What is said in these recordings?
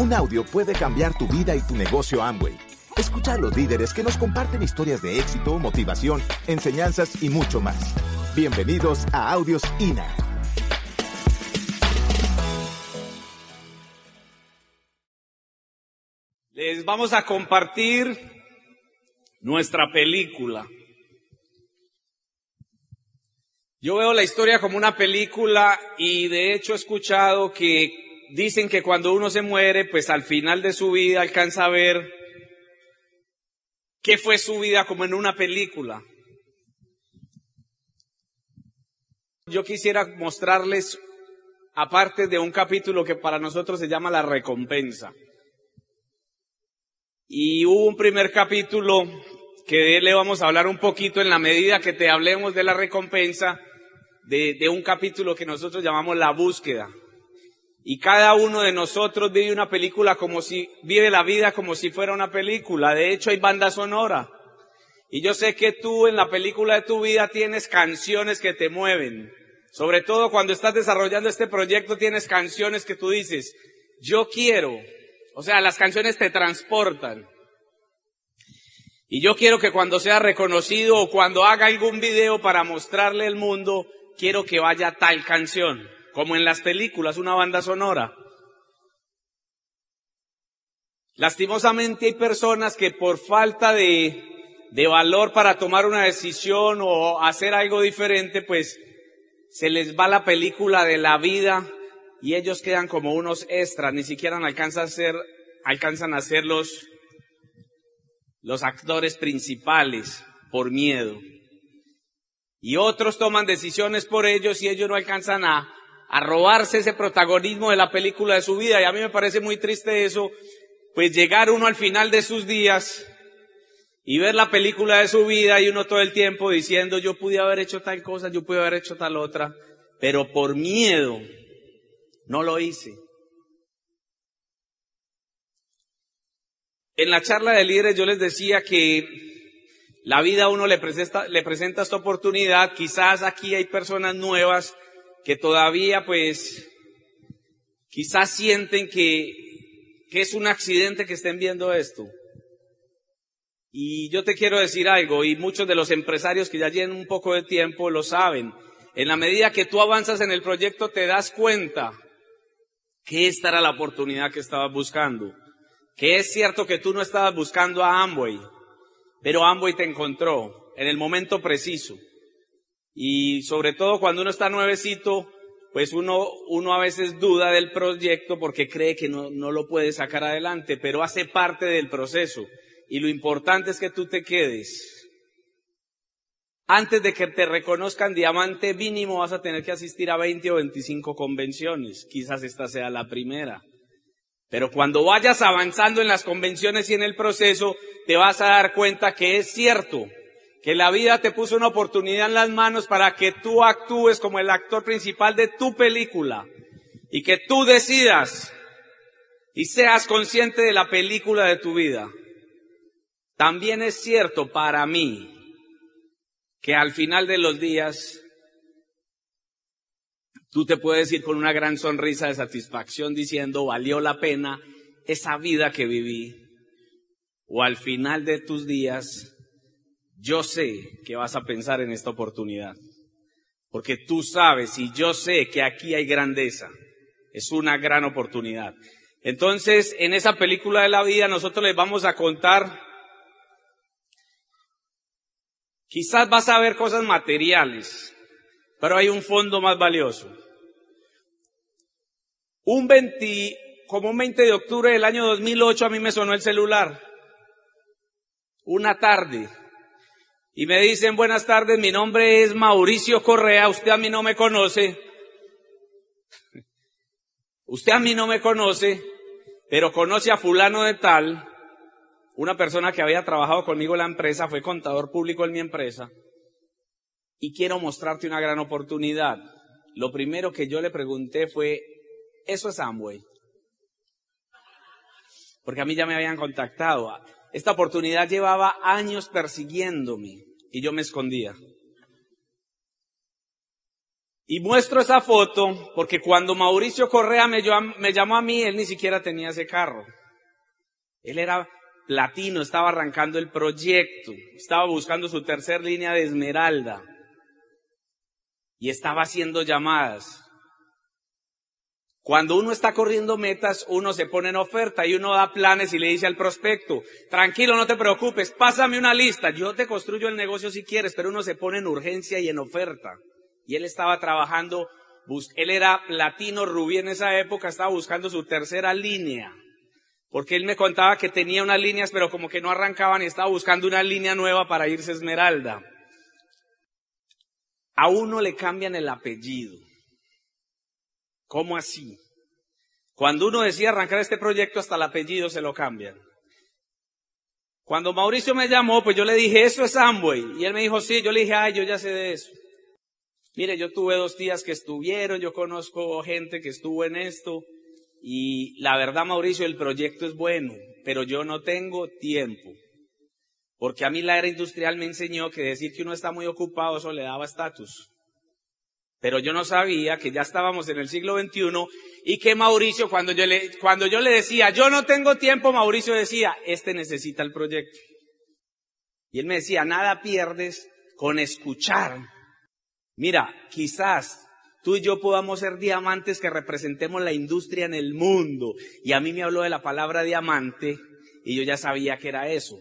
Un audio puede cambiar tu vida y tu negocio Amway. Escucha a los líderes que nos comparten historias de éxito, motivación, enseñanzas y mucho más. Bienvenidos a Audios INA. Les vamos a compartir nuestra película. Yo veo la historia como una película y de hecho he escuchado que dicen que cuando uno se muere, pues al final de su vida alcanza a ver qué fue su vida como en una película. Yo quisiera mostrarles, aparte de un capítulo que para nosotros se llama la recompensa. Y hubo un primer capítulo que él le vamos a hablar un poquito en la medida que te hablemos de la recompensa, de un capítulo que nosotros llamamos la búsqueda. Y cada uno de nosotros vive una película como si, vive la vida como si fuera una película. De hecho, hay banda sonora. Y yo sé que tú en la película de tu vida tienes canciones que te mueven. Sobre todo cuando estás desarrollando este proyecto tienes canciones que tú dices, yo quiero. O sea, las canciones te transportan. Y yo quiero que cuando sea reconocido o cuando haga algún video para mostrarle al mundo, quiero que vaya tal canción, como en las películas, una banda sonora. Lastimosamente hay personas que por falta de, de valor para tomar una decisión o hacer algo diferente, pues se les va la película de la vida y ellos quedan como unos extras, ni siquiera alcanzan a ser, alcanzan a ser los, los actores principales por miedo. Y otros toman decisiones por ellos y ellos no alcanzan a, a robarse ese protagonismo de la película de su vida. Y a mí me parece muy triste eso, pues llegar uno al final de sus días y ver la película de su vida y uno todo el tiempo diciendo yo pude haber hecho tal cosa, yo pude haber hecho tal otra, pero por miedo no lo hice. En la charla de líderes yo les decía que la vida a uno le presenta, le presenta esta oportunidad. Quizás aquí hay personas nuevas que todavía pues quizás sienten que, es un accidente que estén viendo esto. Y yo te quiero decir algo, y muchos de los empresarios que ya llevan un poco de tiempo lo saben. En la medida que tú avanzas en el proyecto te das cuenta que esta era la oportunidad que estabas buscando. Que es cierto que tú no estabas buscando a Amway, pero Amway te encontró en el momento preciso. Y sobre todo cuando uno está nuevecito, pues uno, uno a veces duda del proyecto porque cree que no, no lo puede sacar adelante, pero hace parte del proceso. Y lo importante es que tú te quedes. Antes de que te reconozcan diamante mínimo vas a tener que asistir a 20 o 25 convenciones. Quizás esta sea la primera. Pero cuando vayas avanzando en las convenciones y en el proceso, te vas a dar cuenta que es cierto, que la vida te puso una oportunidad en las manos para que tú actúes como el actor principal de tu película y que tú decidas y seas consciente de la película de tu vida. También es cierto para mí que al final de los días tú te puedes ir con una gran sonrisa de satisfacción diciendo valió la pena esa vida que viví. O al final de tus días, yo sé que vas a pensar en esta oportunidad. Porque tú sabes y yo sé que aquí hay grandeza. Es una gran oportunidad. Entonces, en esa película de la vida nosotros les vamos a contar Quizás vas a ver cosas materiales, pero hay un fondo más valioso. Un 20, como un 20 de octubre del año 2008 a mí me sonó el celular. Una tarde. Y me dicen, buenas tardes, mi nombre es Mauricio Correa, usted a mí no me conoce. Usted a mí no me conoce, pero conoce a fulano de tal una persona que había trabajado conmigo en la empresa, fue contador público en mi empresa, y quiero mostrarte una gran oportunidad. Lo primero que yo le pregunté fue, ¿eso es Amway? Porque a mí ya me habían contactado. Esta oportunidad llevaba años persiguiéndome y yo me escondía. Y muestro esa foto porque cuando Mauricio Correa me, me llamó a mí, él ni siquiera tenía ese carro. Él era platino, estaba arrancando el proyecto, estaba buscando su tercer línea de esmeralda y estaba haciendo llamadas. Cuando uno está corriendo metas, uno se pone en oferta y uno da planes y le dice al prospecto, tranquilo, no te preocupes, pásame una lista, yo te construyo el negocio si quieres, pero uno se pone en urgencia y en oferta. Y él estaba trabajando, él era platino rubí en esa época, estaba buscando su tercera línea. Porque él me contaba que tenía unas líneas, pero como que no arrancaban y estaba buscando una línea nueva para irse a Esmeralda. A uno le cambian el apellido. ¿Cómo así? Cuando uno decía arrancar este proyecto, hasta el apellido se lo cambian. Cuando Mauricio me llamó, pues yo le dije, eso es Amway. Y él me dijo, sí, yo le dije, ay, yo ya sé de eso. Mire, yo tuve dos tías que estuvieron, yo conozco gente que estuvo en esto. Y la verdad, Mauricio, el proyecto es bueno, pero yo no tengo tiempo. Porque a mí la era industrial me enseñó que decir que uno está muy ocupado, eso le daba estatus. Pero yo no sabía que ya estábamos en el siglo XXI y que Mauricio, cuando yo le, cuando yo le decía, yo no tengo tiempo, Mauricio decía, este necesita el proyecto. Y él me decía, nada pierdes con escuchar. Mira, quizás tú y yo podamos ser diamantes que representemos la industria en el mundo. Y a mí me habló de la palabra diamante y yo ya sabía que era eso.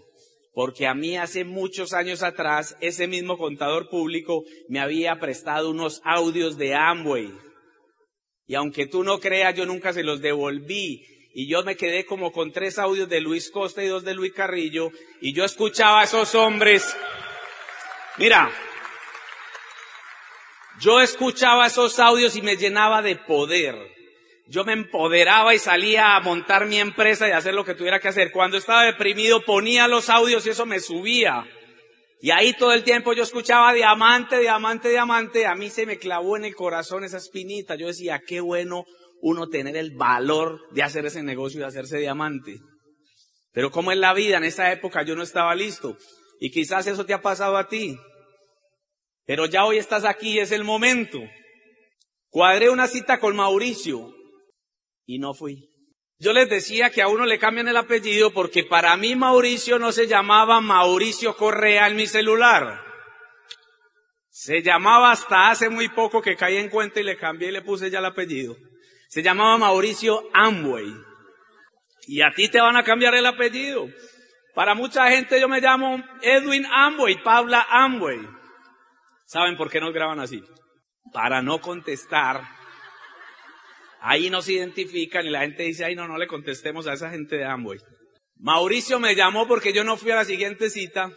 Porque a mí hace muchos años atrás, ese mismo contador público me había prestado unos audios de Amway. Y aunque tú no creas, yo nunca se los devolví. Y yo me quedé como con tres audios de Luis Costa y dos de Luis Carrillo. Y yo escuchaba a esos hombres. Mira, yo escuchaba esos audios y me llenaba de poder. Yo me empoderaba y salía a montar mi empresa y hacer lo que tuviera que hacer. Cuando estaba deprimido ponía los audios y eso me subía. Y ahí todo el tiempo yo escuchaba diamante, diamante, diamante. A mí se me clavó en el corazón esa espinita. Yo decía, qué bueno uno tener el valor de hacer ese negocio y de hacerse diamante. Pero como es la vida, en esa época yo no estaba listo. Y quizás eso te ha pasado a ti. Pero ya hoy estás aquí, es el momento. Cuadré una cita con Mauricio y no fui. Yo les decía que a uno le cambian el apellido porque para mí Mauricio no se llamaba Mauricio Correa en mi celular. Se llamaba hasta hace muy poco que caí en cuenta y le cambié y le puse ya el apellido. Se llamaba Mauricio Amway. Y a ti te van a cambiar el apellido. Para mucha gente yo me llamo Edwin Amway, Paula Amway. ¿Saben por qué nos graban así? Para no contestar. Ahí nos identifican y la gente dice, ay no, no le contestemos a esa gente de Amway. Mauricio me llamó porque yo no fui a la siguiente cita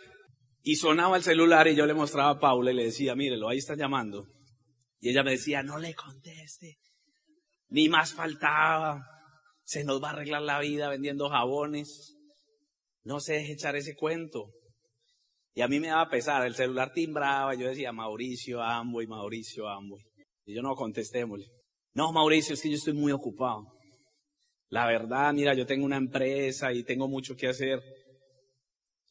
y sonaba el celular y yo le mostraba a Paula y le decía, mírelo, ahí está llamando. Y ella me decía, no le conteste. Ni más faltaba. Se nos va a arreglar la vida vendiendo jabones. No se deje echar ese cuento. Y a mí me daba pesar, el celular timbraba, yo decía, Mauricio, Amboy, Mauricio, Amboy. Y yo no contestémosle. No, Mauricio, es que yo estoy muy ocupado. La verdad, mira, yo tengo una empresa y tengo mucho que hacer.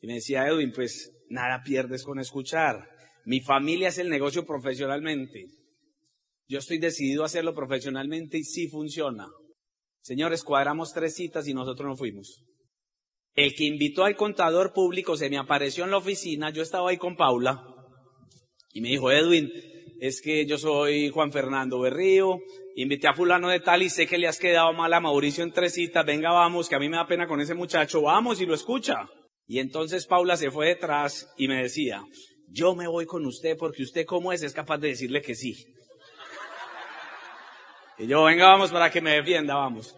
Y me decía Edwin, pues nada pierdes con escuchar. Mi familia es el negocio profesionalmente. Yo estoy decidido a hacerlo profesionalmente y sí funciona. Señores, cuadramos tres citas y nosotros no fuimos. El que invitó al contador público se me apareció en la oficina, yo estaba ahí con Paula, y me dijo, Edwin, es que yo soy Juan Fernando Berrío, invité a fulano de tal y sé que le has quedado mal a Mauricio en tres citas, venga vamos, que a mí me da pena con ese muchacho, vamos y lo escucha. Y entonces Paula se fue detrás y me decía, yo me voy con usted porque usted como es es capaz de decirle que sí. Y yo, venga vamos para que me defienda, vamos.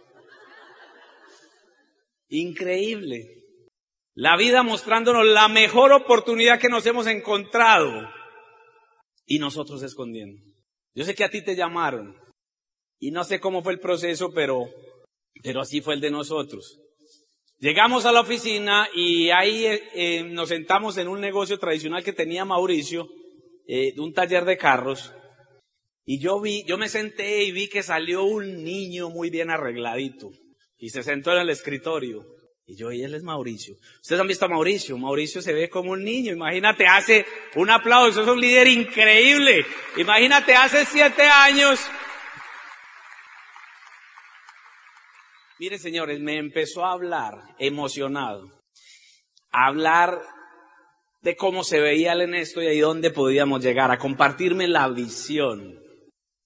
Increíble. La vida mostrándonos la mejor oportunidad que nos hemos encontrado y nosotros escondiendo. Yo sé que a ti te llamaron y no sé cómo fue el proceso, pero, pero así fue el de nosotros. Llegamos a la oficina y ahí eh, eh, nos sentamos en un negocio tradicional que tenía Mauricio, eh, de un taller de carros. Y yo vi, yo me senté y vi que salió un niño muy bien arregladito y se sentó en el escritorio. Y yo, y él es Mauricio. Ustedes han visto a Mauricio. Mauricio se ve como un niño. Imagínate, hace un aplauso. Es un líder increíble. Imagínate, hace siete años. Mire, señores, me empezó a hablar emocionado. A hablar de cómo se veía el en esto y ahí dónde podíamos llegar. A compartirme la visión.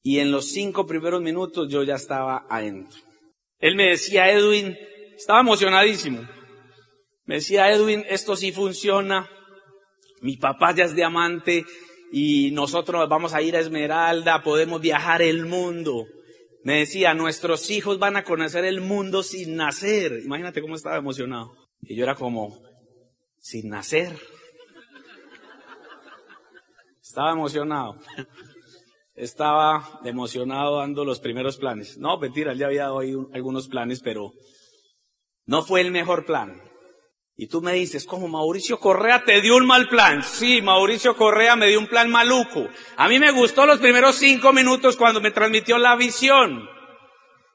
Y en los cinco primeros minutos yo ya estaba adentro. Él me decía, Edwin, estaba emocionadísimo. Me decía, Edwin, esto sí funciona. Mi papá ya es diamante y nosotros vamos a ir a Esmeralda, podemos viajar el mundo. Me decía, nuestros hijos van a conocer el mundo sin nacer. Imagínate cómo estaba emocionado. Y yo era como, sin nacer. Estaba emocionado. Estaba emocionado dando los primeros planes. No, mentira, ya había dado algunos planes, pero no fue el mejor plan. Y tú me dices, como Mauricio Correa te dio un mal plan. Sí, Mauricio Correa me dio un plan maluco. A mí me gustó los primeros cinco minutos cuando me transmitió la visión.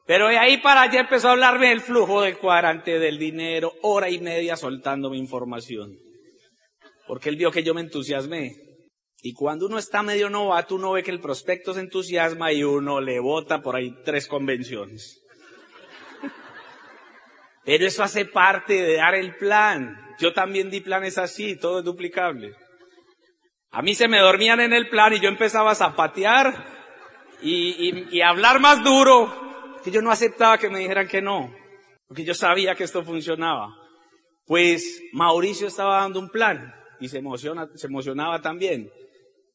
Pero de ahí para allá empezó a hablarme del flujo del cuadrante, del dinero, hora y media soltándome información. Porque él vio que yo me entusiasmé. Y cuando uno está medio novato, uno ve que el prospecto se entusiasma y uno le vota por ahí tres convenciones. Pero eso hace parte de dar el plan. Yo también di planes así, todo es duplicable. A mí se me dormían en el plan y yo empezaba a zapatear y, y, hablar más duro, que yo no aceptaba que me dijeran que no, porque yo sabía que esto funcionaba. Pues Mauricio estaba dando un plan y se emociona, se emocionaba también.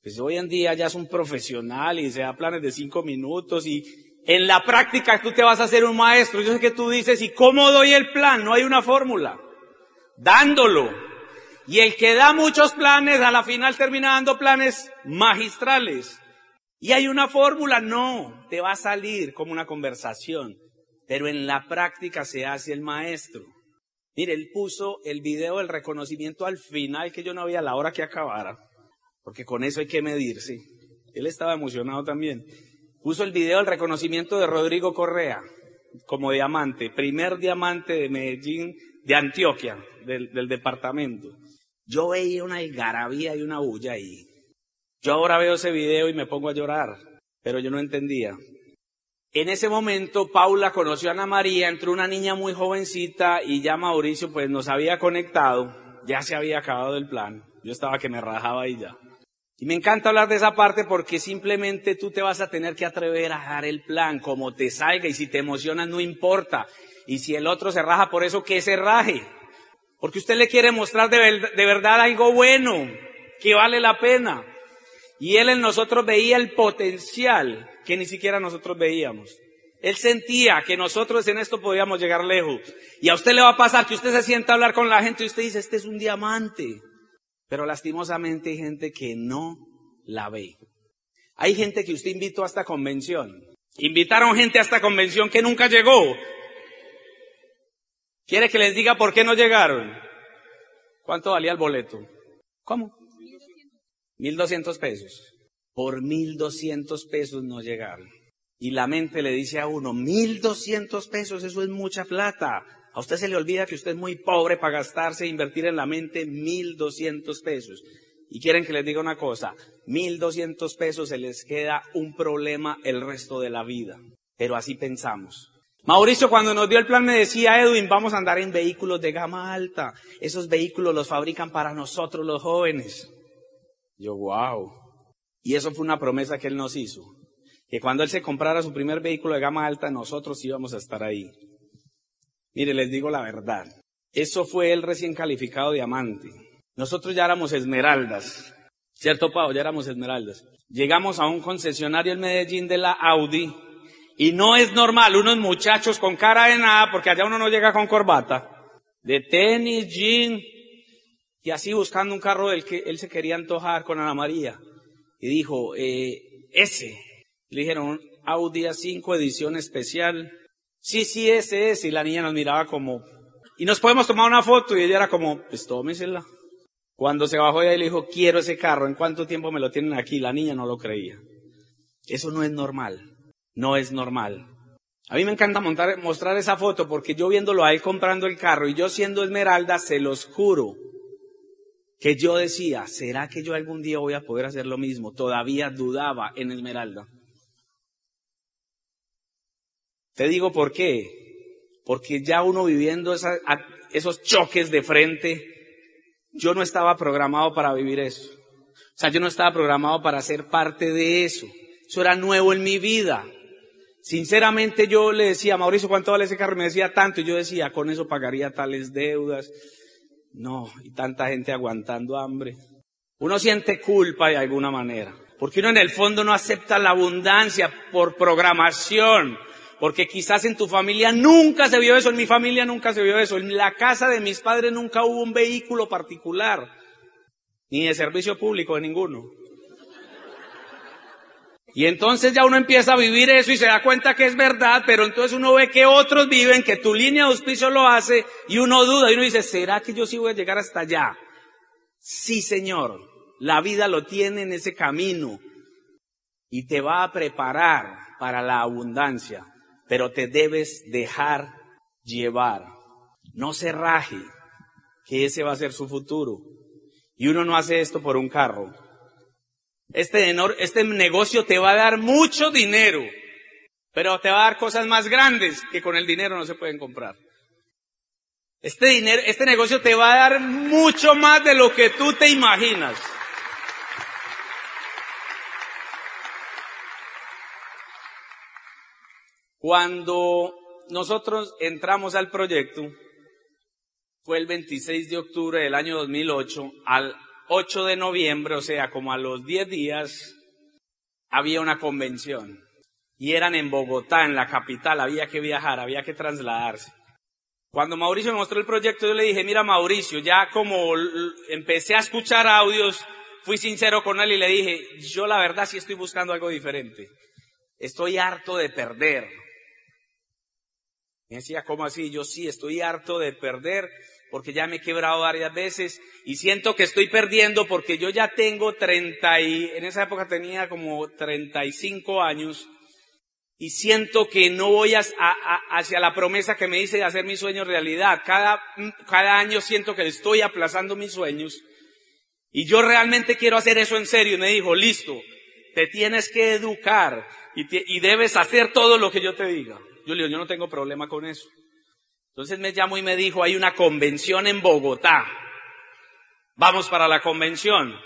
Pues hoy en día ya es un profesional y se da planes de cinco minutos y en la práctica tú te vas a hacer un maestro. Yo sé que tú dices, ¿y cómo doy el plan? No hay una fórmula. Dándolo. Y el que da muchos planes, a la final termina dando planes magistrales. ¿Y hay una fórmula? No, te va a salir como una conversación. Pero en la práctica se hace el maestro. Mire, él puso el video del reconocimiento al final que yo no había la hora que acabara. Porque con eso hay que medirse. Él estaba emocionado también puso el video del reconocimiento de Rodrigo Correa como diamante, primer diamante de Medellín, de Antioquia, del, departamento. Yo veía una algarabía y una bulla ahí. Yo ahora veo ese video y me pongo a llorar, pero yo no entendía. En ese momento Paula conoció a Ana María, entró una niña muy jovencita y ya Mauricio pues nos había conectado, ya se había acabado el plan. Yo estaba que me rajaba ahí ya. Y me encanta hablar de esa parte porque simplemente tú te vas a tener que atrever a dar el plan como te salga y si te emocionas no importa. Y si el otro se raja por eso, que se raje. Porque usted le quiere mostrar de, de verdad algo bueno, que vale la pena. Y él en nosotros veía el potencial que ni siquiera nosotros veíamos. Él sentía que nosotros en esto podíamos llegar lejos. Y a usted le va a pasar que usted se sienta a hablar con la gente y usted dice, este es un diamante. Pero lastimosamente hay gente que no la ve. Hay gente que usted invitó a esta convención. Invitaron gente a esta convención que nunca llegó. ¿Quiere que les diga por qué no llegaron? ¿Cuánto valía el boleto? ¿Cómo? Mil doscientos pesos. Por mil doscientos pesos no llegaron. Y la mente le dice a uno, mil doscientos pesos, eso es mucha plata. A usted se le olvida que usted es muy pobre para gastarse e invertir en la mente mil doscientos pesos. Y quieren que les diga una cosa, mil doscientos pesos se les queda un problema el resto de la vida. Pero así pensamos. Mauricio cuando nos dio el plan me decía, Edwin, vamos a andar en vehículos de gama alta. Esos vehículos los fabrican para nosotros los jóvenes. Yo, wow. Y eso fue una promesa que él nos hizo. Que cuando él se comprara su primer vehículo de gama alta, nosotros íbamos a estar ahí. Mire, les digo la verdad. Eso fue el recién calificado diamante. Nosotros ya éramos esmeraldas. ¿Cierto, Pau? Ya éramos esmeraldas. Llegamos a un concesionario en Medellín de la Audi y no es normal unos muchachos con cara de nada, porque allá uno no llega con corbata, de tenis, jean, y así buscando un carro del que él se quería antojar con Ana María. Y dijo, eh, ese. Le dijeron, Audi A5 edición especial, sí, sí, ese es. Y la niña nos miraba como, y nos podemos tomar una foto. Y ella era como, pues tómesela. Cuando se bajó ella le dijo, quiero ese carro, ¿en cuánto tiempo me lo tienen aquí? La niña no lo creía. Eso no es normal. No es normal. A mí me encanta montar, mostrar esa foto porque yo viéndolo a él comprando el carro y yo siendo Esmeralda, se los juro que yo decía, ¿será que yo algún día voy a poder hacer lo mismo? Todavía dudaba en Esmeralda. Te digo por qué. Porque ya uno viviendo esos choques de frente, yo no estaba programado para vivir eso. O sea, yo no estaba programado para ser parte de eso. Eso era nuevo en mi vida. Sinceramente yo le decía, Mauricio, ¿cuánto vale ese carro? Me decía tanto y yo decía, con eso pagaría tales deudas. No, y tanta gente aguantando hambre. Uno siente culpa de alguna manera, porque uno en el fondo no acepta la abundancia por programación, porque quizás en tu familia nunca se vio eso, en mi familia nunca se vio eso, en la casa de mis padres nunca hubo un vehículo particular, ni de servicio público de ninguno. Y entonces ya uno empieza a vivir eso y se da cuenta que es verdad, pero entonces uno ve que otros viven, que tu línea de auspicio lo hace y uno duda y uno dice, ¿será que yo sí voy a llegar hasta allá? Sí, Señor, la vida lo tiene en ese camino y te va a preparar para la abundancia, pero te debes dejar llevar. No se raje, que ese va a ser su futuro. Y uno no hace esto por un carro, este, este negocio te va a dar mucho dinero, pero te va a dar cosas más grandes que con el dinero no se pueden comprar. Este dinero, este negocio te va a dar mucho más de lo que tú te imaginas. Cuando nosotros entramos al proyecto, fue el 26 de octubre del año 2008, al 8 de noviembre, o sea, como a los 10 días, había una convención. Y eran en Bogotá, en la capital, había que viajar, había que trasladarse. Cuando Mauricio me mostró el proyecto, yo le dije, mira Mauricio, ya como empecé a escuchar audios, fui sincero con él y le dije, yo la verdad sí estoy buscando algo diferente. Estoy harto de perder. Me decía, ¿cómo así? Yo sí, estoy harto de perder porque ya me he quebrado varias veces y siento que estoy perdiendo porque yo ya tengo 30 y, en esa época tenía como 35 años y siento que no voy a, hacia la promesa que me hice de hacer mis sueños realidad. Cada, cada año siento que estoy aplazando mis sueños y yo realmente quiero hacer eso en serio. Y me dijo, listo, te tienes que educar y, y debes hacer todo lo que yo te diga. Yo le digo, yo no tengo problema con eso. Entonces me llamó y me dijo, hay una convención en Bogotá. Vamos para la convención.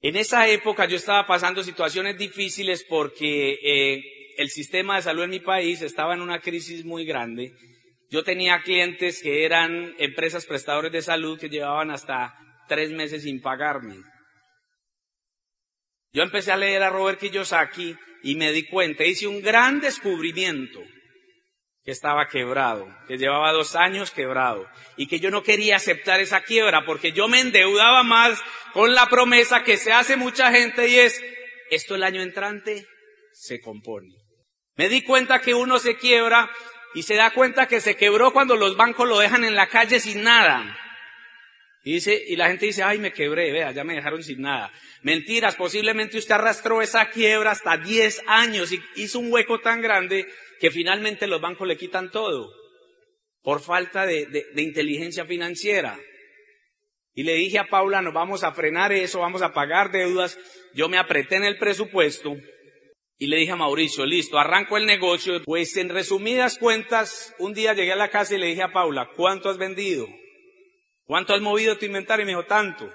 En esa época yo estaba pasando situaciones difíciles porque eh, el sistema de salud en mi país estaba en una crisis muy grande. Yo tenía clientes que eran empresas prestadores de salud que llevaban hasta tres meses sin pagarme. Yo empecé a leer a Robert Kiyosaki y me di cuenta, hice un gran descubrimiento que estaba quebrado, que llevaba dos años quebrado y que yo no quería aceptar esa quiebra porque yo me endeudaba más con la promesa que se hace mucha gente y es, esto el año entrante se compone. Me di cuenta que uno se quiebra y se da cuenta que se quebró cuando los bancos lo dejan en la calle sin nada. Y dice, y la gente dice, ay, me quebré, vea, ya me dejaron sin nada. Mentiras, posiblemente usted arrastró esa quiebra hasta 10 años y hizo un hueco tan grande que finalmente los bancos le quitan todo por falta de, de, inteligencia financiera. Y le dije a Paula, nos vamos a frenar eso, vamos a pagar deudas. Yo me apreté en el presupuesto y le dije a Mauricio, listo, arranco el negocio. Pues en resumidas cuentas, un día llegué a la casa y le dije a Paula, ¿cuánto has vendido? ¿Cuánto has movido tu inventario? Y me dijo, tanto.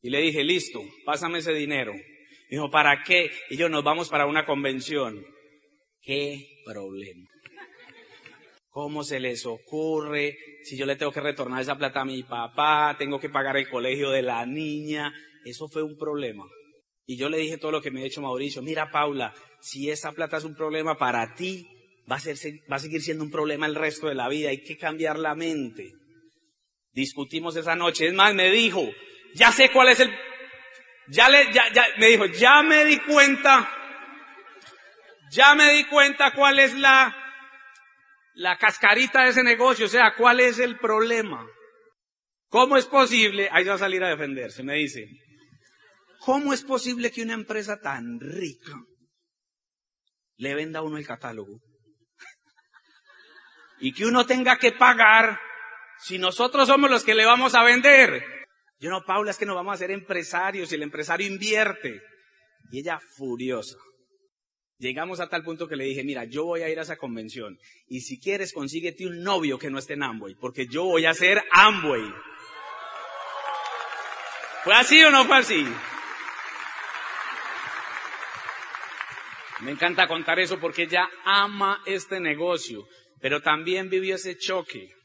Y le dije, listo, pásame ese dinero. Me dijo, ¿para qué? Y yo, nos vamos para una convención. ¿Qué problema? ¿Cómo se les ocurre? Si yo le tengo que retornar esa plata a mi papá, tengo que pagar el colegio de la niña. Eso fue un problema. Y yo le dije todo lo que me ha dicho Mauricio. Mira, Paula, si esa plata es un problema para ti, va a, ser, va a seguir siendo un problema el resto de la vida. Hay que cambiar la mente. Discutimos esa noche. Es más, me dijo, ya sé cuál es el, ya le, ya, ya, me dijo, ya me di cuenta ya me di cuenta cuál es la, la cascarita de ese negocio, o sea, cuál es el problema. ¿Cómo es posible? Ahí va a salir a defenderse, me dice. ¿Cómo es posible que una empresa tan rica le venda a uno el catálogo. y que uno tenga que pagar si nosotros somos los que le vamos a vender. Yo no, Paula, es que nos vamos a hacer empresarios y el empresario invierte. Y ella furiosa. Llegamos a tal punto que le dije, mira, yo voy a ir a esa convención y si quieres consíguete un novio que no esté en Amway, porque yo voy a ser Amway. ¿Fue así o no fue así? Me encanta contar eso porque ella ama este negocio, pero también vivió ese choque.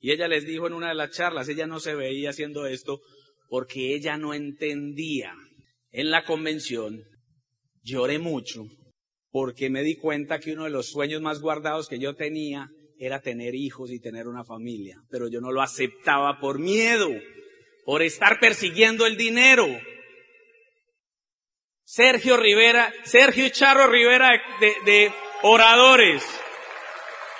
Y ella les dijo en una de las charlas, ella no se veía haciendo esto porque ella no entendía. En la convención lloré mucho porque me di cuenta que uno de los sueños más guardados que yo tenía era tener hijos y tener una familia, pero yo no lo aceptaba por miedo, por estar persiguiendo el dinero. Sergio Rivera, Sergio Charro Rivera de, de oradores.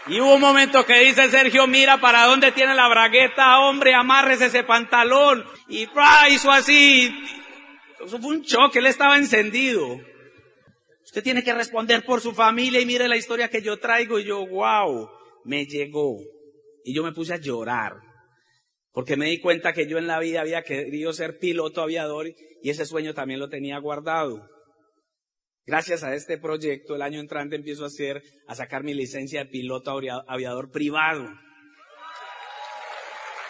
Y hubo un momento que dice Sergio, mira para dónde tiene la bragueta, hombre, amarres ese pantalón. Y hizo así. Eso fue un choque, él estaba encendido. Usted tiene que responder por su familia y mire la historia que yo traigo. Y yo, wow, me llegó. Y yo me puse a llorar. Porque me di cuenta que yo en la vida había querido ser piloto aviador y ese sueño también lo tenía guardado. Gracias a este proyecto, el año entrante empiezo a hacer, a sacar mi licencia de piloto aviador privado.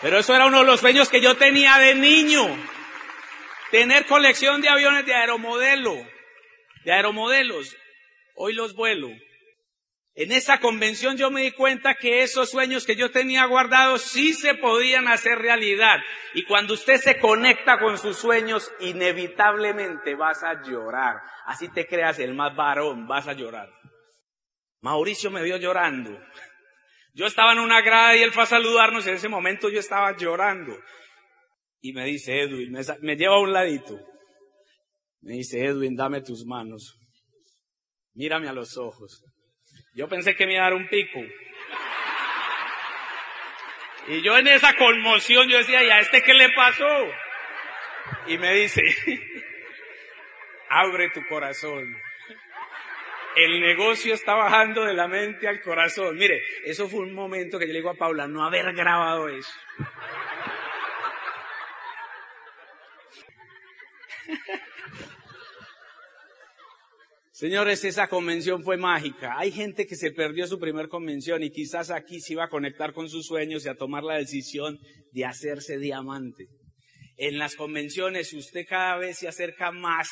Pero eso era uno de los sueños que yo tenía de niño. Tener colección de aviones de aeromodelo, de aeromodelos. Hoy los vuelo. En esa convención yo me di cuenta que esos sueños que yo tenía guardados sí se podían hacer realidad. Y cuando usted se conecta con sus sueños, inevitablemente vas a llorar. Así te creas el más varón, vas a llorar. Mauricio me vio llorando. Yo estaba en una grada y él fue a saludarnos y en ese momento yo estaba llorando. Y me dice Edwin, me, me lleva a un ladito. Me dice Edwin, dame tus manos. Mírame a los ojos. Yo pensé que me iba a dar un pico. Y yo en esa conmoción yo decía, ¿y a este qué le pasó? Y me dice, abre tu corazón. El negocio está bajando de la mente al corazón. Mire, eso fue un momento que yo le digo a Paula, no haber grabado eso. Señores, esa convención fue mágica. Hay gente que se perdió su primer convención y quizás aquí se iba a conectar con sus sueños y a tomar la decisión de hacerse diamante. En las convenciones usted cada vez se acerca más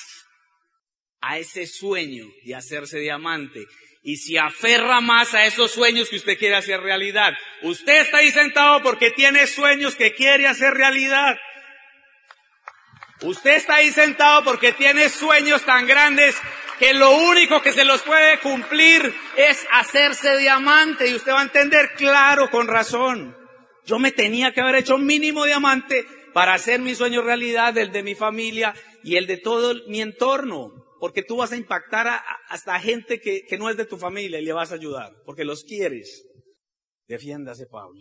a ese sueño de hacerse diamante y se aferra más a esos sueños que usted quiere hacer realidad. Usted está ahí sentado porque tiene sueños que quiere hacer realidad. Usted está ahí sentado porque tiene sueños tan grandes que lo único que se los puede cumplir es hacerse diamante y usted va a entender claro, con razón. Yo me tenía que haber hecho mínimo diamante para hacer mi sueño realidad, el de mi familia y el de todo mi entorno. Porque tú vas a impactar a, hasta gente que, que no es de tu familia y le vas a ayudar, porque los quieres. Defiéndase, Pablo.